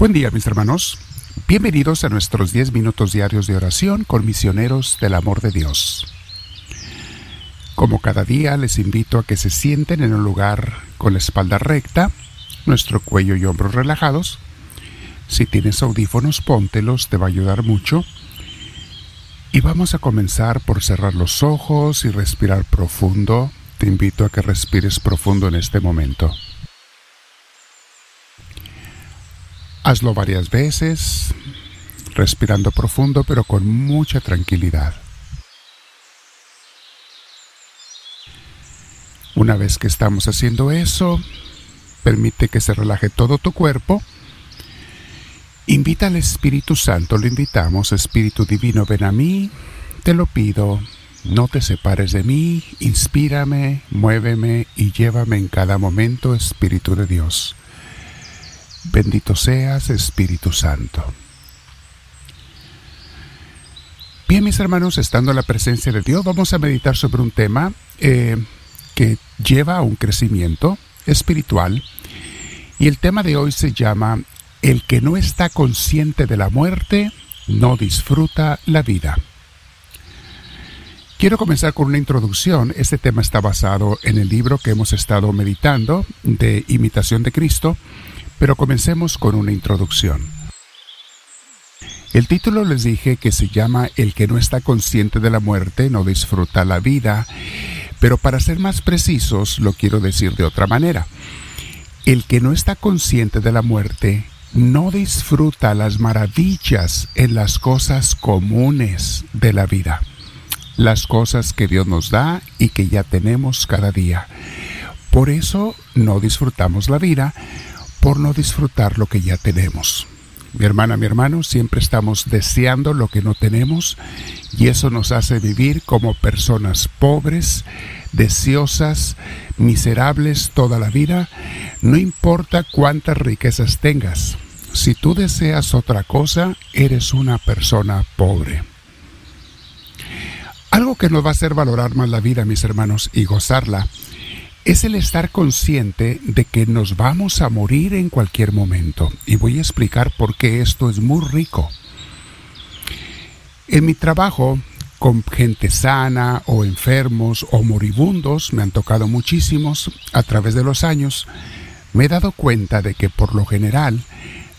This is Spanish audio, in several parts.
Buen día mis hermanos. Bienvenidos a nuestros 10 minutos diarios de oración con misioneros del amor de Dios. Como cada día les invito a que se sienten en un lugar con la espalda recta, nuestro cuello y hombros relajados. Si tienes audífonos, póntelos, te va a ayudar mucho. Y vamos a comenzar por cerrar los ojos y respirar profundo. Te invito a que respires profundo en este momento. Hazlo varias veces, respirando profundo pero con mucha tranquilidad. Una vez que estamos haciendo eso, permite que se relaje todo tu cuerpo. Invita al Espíritu Santo, lo invitamos, Espíritu Divino, ven a mí, te lo pido, no te separes de mí, inspírame, muéveme y llévame en cada momento, Espíritu de Dios. Bendito seas, Espíritu Santo. Bien, mis hermanos, estando en la presencia de Dios, vamos a meditar sobre un tema eh, que lleva a un crecimiento espiritual. Y el tema de hoy se llama El que no está consciente de la muerte no disfruta la vida. Quiero comenzar con una introducción. Este tema está basado en el libro que hemos estado meditando de Imitación de Cristo pero comencemos con una introducción. El título les dije que se llama El que no está consciente de la muerte no disfruta la vida, pero para ser más precisos lo quiero decir de otra manera. El que no está consciente de la muerte no disfruta las maravillas en las cosas comunes de la vida, las cosas que Dios nos da y que ya tenemos cada día. Por eso no disfrutamos la vida, por no disfrutar lo que ya tenemos. Mi hermana, mi hermano, siempre estamos deseando lo que no tenemos y eso nos hace vivir como personas pobres, deseosas, miserables toda la vida, no importa cuántas riquezas tengas. Si tú deseas otra cosa, eres una persona pobre. Algo que nos va a hacer valorar más la vida, mis hermanos, y gozarla, es el estar consciente de que nos vamos a morir en cualquier momento. Y voy a explicar por qué esto es muy rico. En mi trabajo con gente sana o enfermos o moribundos, me han tocado muchísimos a través de los años, me he dado cuenta de que por lo general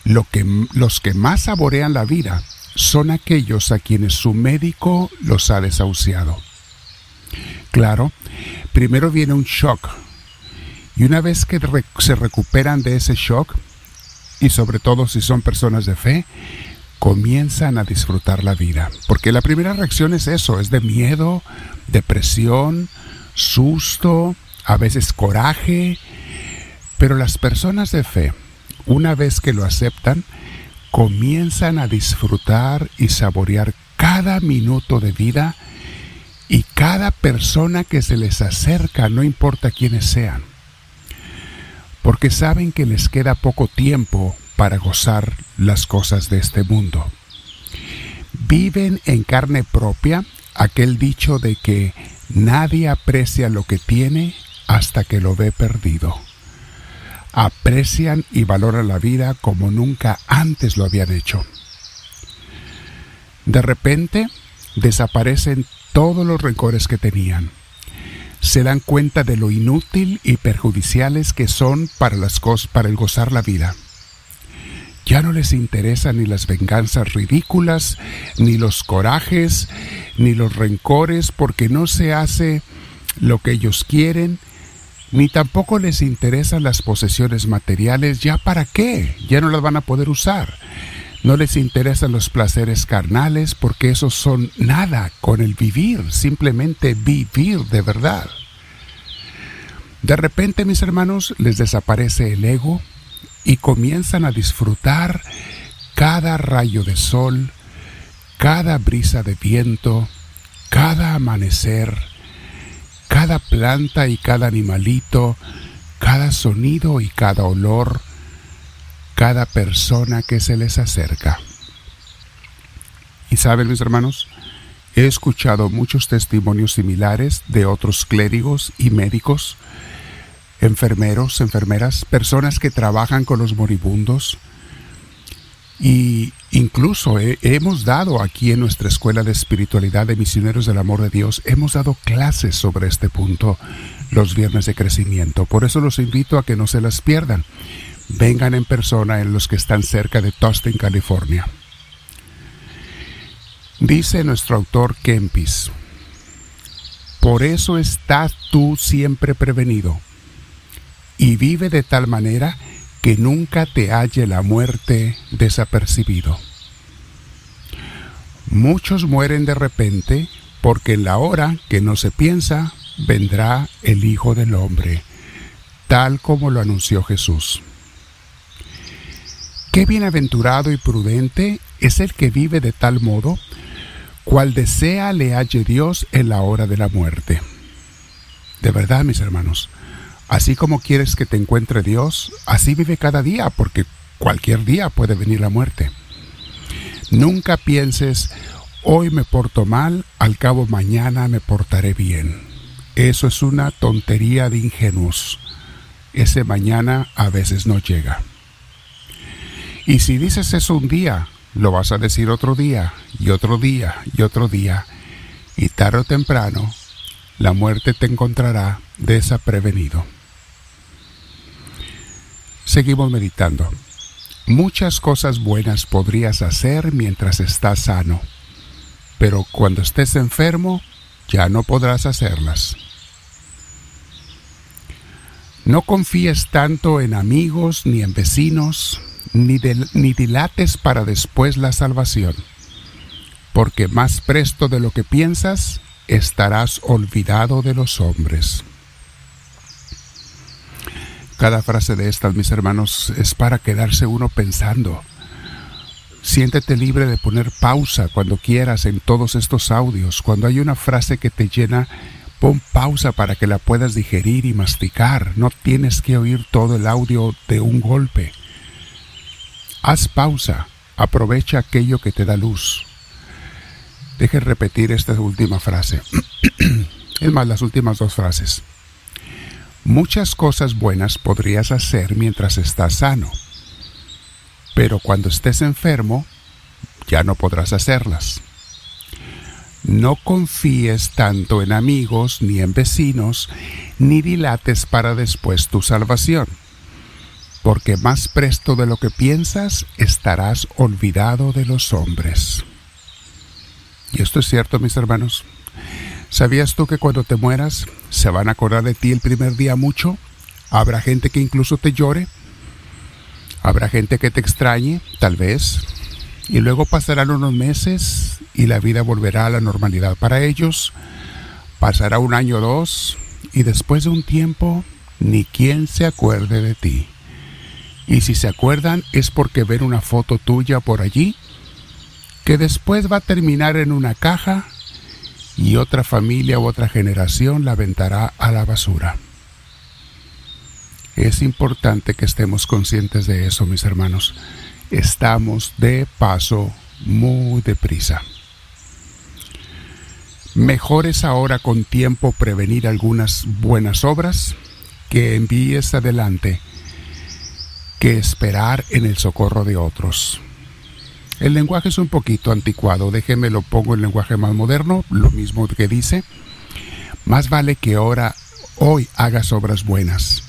lo que, los que más saborean la vida son aquellos a quienes su médico los ha desahuciado. Claro, primero viene un shock. Y una vez que se recuperan de ese shock, y sobre todo si son personas de fe, comienzan a disfrutar la vida. Porque la primera reacción es eso, es de miedo, depresión, susto, a veces coraje. Pero las personas de fe, una vez que lo aceptan, comienzan a disfrutar y saborear cada minuto de vida y cada persona que se les acerca, no importa quiénes sean, porque saben que les queda poco tiempo para gozar las cosas de este mundo. Viven en carne propia aquel dicho de que nadie aprecia lo que tiene hasta que lo ve perdido. Aprecian y valoran la vida como nunca antes lo habían hecho. De repente desaparecen todos los rencores que tenían. Se dan cuenta de lo inútil y perjudiciales que son para, las cosas, para el gozar la vida. Ya no les interesan ni las venganzas ridículas, ni los corajes, ni los rencores, porque no se hace lo que ellos quieren, ni tampoco les interesan las posesiones materiales, ya para qué, ya no las van a poder usar. No les interesan los placeres carnales porque esos son nada con el vivir, simplemente vivir de verdad. De repente, mis hermanos, les desaparece el ego y comienzan a disfrutar cada rayo de sol, cada brisa de viento, cada amanecer, cada planta y cada animalito, cada sonido y cada olor, cada persona que se les acerca. Y saben, mis hermanos, he escuchado muchos testimonios similares de otros clérigos y médicos, enfermeros, enfermeras, personas que trabajan con los moribundos, Y incluso hemos dado aquí en nuestra escuela de espiritualidad de misioneros del amor de Dios, hemos dado clases sobre este punto los viernes de crecimiento. Por eso los invito a que no se las pierdan. Vengan en persona en los que están cerca de Tustin, California. Dice nuestro autor Kempis, por eso estás tú siempre prevenido y vive de tal manera que nunca te halle la muerte desapercibido. Muchos mueren de repente porque en la hora que no se piensa vendrá el Hijo del Hombre, tal como lo anunció Jesús. Qué bienaventurado y prudente es el que vive de tal modo, cual desea le halle Dios en la hora de la muerte. De verdad, mis hermanos, así como quieres que te encuentre Dios, así vive cada día, porque cualquier día puede venir la muerte. Nunca pienses, hoy me porto mal, al cabo mañana me portaré bien. Eso es una tontería de ingenuos. Ese mañana a veces no llega. Y si dices eso un día, lo vas a decir otro día, y otro día, y otro día, y tarde o temprano, la muerte te encontrará desaprevenido. Seguimos meditando. Muchas cosas buenas podrías hacer mientras estás sano, pero cuando estés enfermo ya no podrás hacerlas. No confíes tanto en amigos ni en vecinos, ni, ni, dilates para después la salvación, porque más presto de lo que piensas estarás olvidado de los hombres. Cada frase de estas, mis hermanos, es para quedarse uno pensando. Siéntete libre de poner pausa cuando quieras en todos estos audios. Cuando hay una frase que te llena, pon pausa para que la puedas digerir y masticar. No tienes que oír todo el audio de un golpe. Haz pausa, aprovecha aquello que te da luz. Deje repetir esta última frase. es más, las últimas dos frases. Muchas cosas buenas podrías hacer mientras estás sano, pero cuando estés enfermo ya no podrás hacerlas. No confíes tanto en amigos ni en vecinos, ni dilates para después tu salvación, porque más presto de lo que piensas estarás olvidado de los hombres. Y esto es cierto, mis hermanos. ¿Sabías tú que cuando te mueras se van a acordar de ti el primer día mucho? Habrá gente que incluso te llore. Habrá gente que te extrañe, tal vez. Y luego pasarán unos meses y la vida volverá a la normalidad para ellos. Pasará un año o dos y después de un tiempo ni quien se acuerde de ti. Y si se acuerdan es porque ven una foto tuya por allí que después va a terminar en una caja y otra familia u otra generación la aventará a la basura. Es importante que estemos conscientes de eso, mis hermanos. Estamos de paso muy deprisa. Mejor es ahora con tiempo prevenir algunas buenas obras que envíes adelante que esperar en el socorro de otros. El lenguaje es un poquito anticuado, déjeme lo pongo en lenguaje más moderno, lo mismo que dice. Más vale que ahora, hoy hagas obras buenas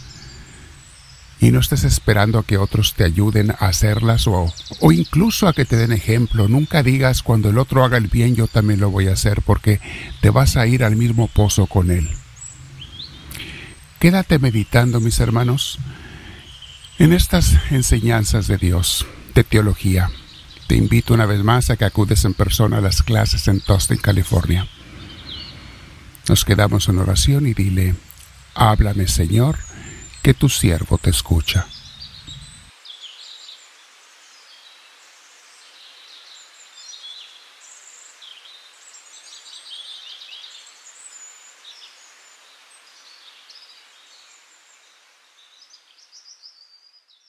y no estés esperando a que otros te ayuden a hacerlas o, o, incluso a que te den ejemplo. Nunca digas cuando el otro haga el bien yo también lo voy a hacer porque te vas a ir al mismo pozo con él. Quédate meditando, mis hermanos, en estas enseñanzas de Dios, de teología. Te invito una vez más a que acudes en persona a las clases en Tustin, California. Nos quedamos en oración y dile, háblame Señor, que tu siervo te escucha.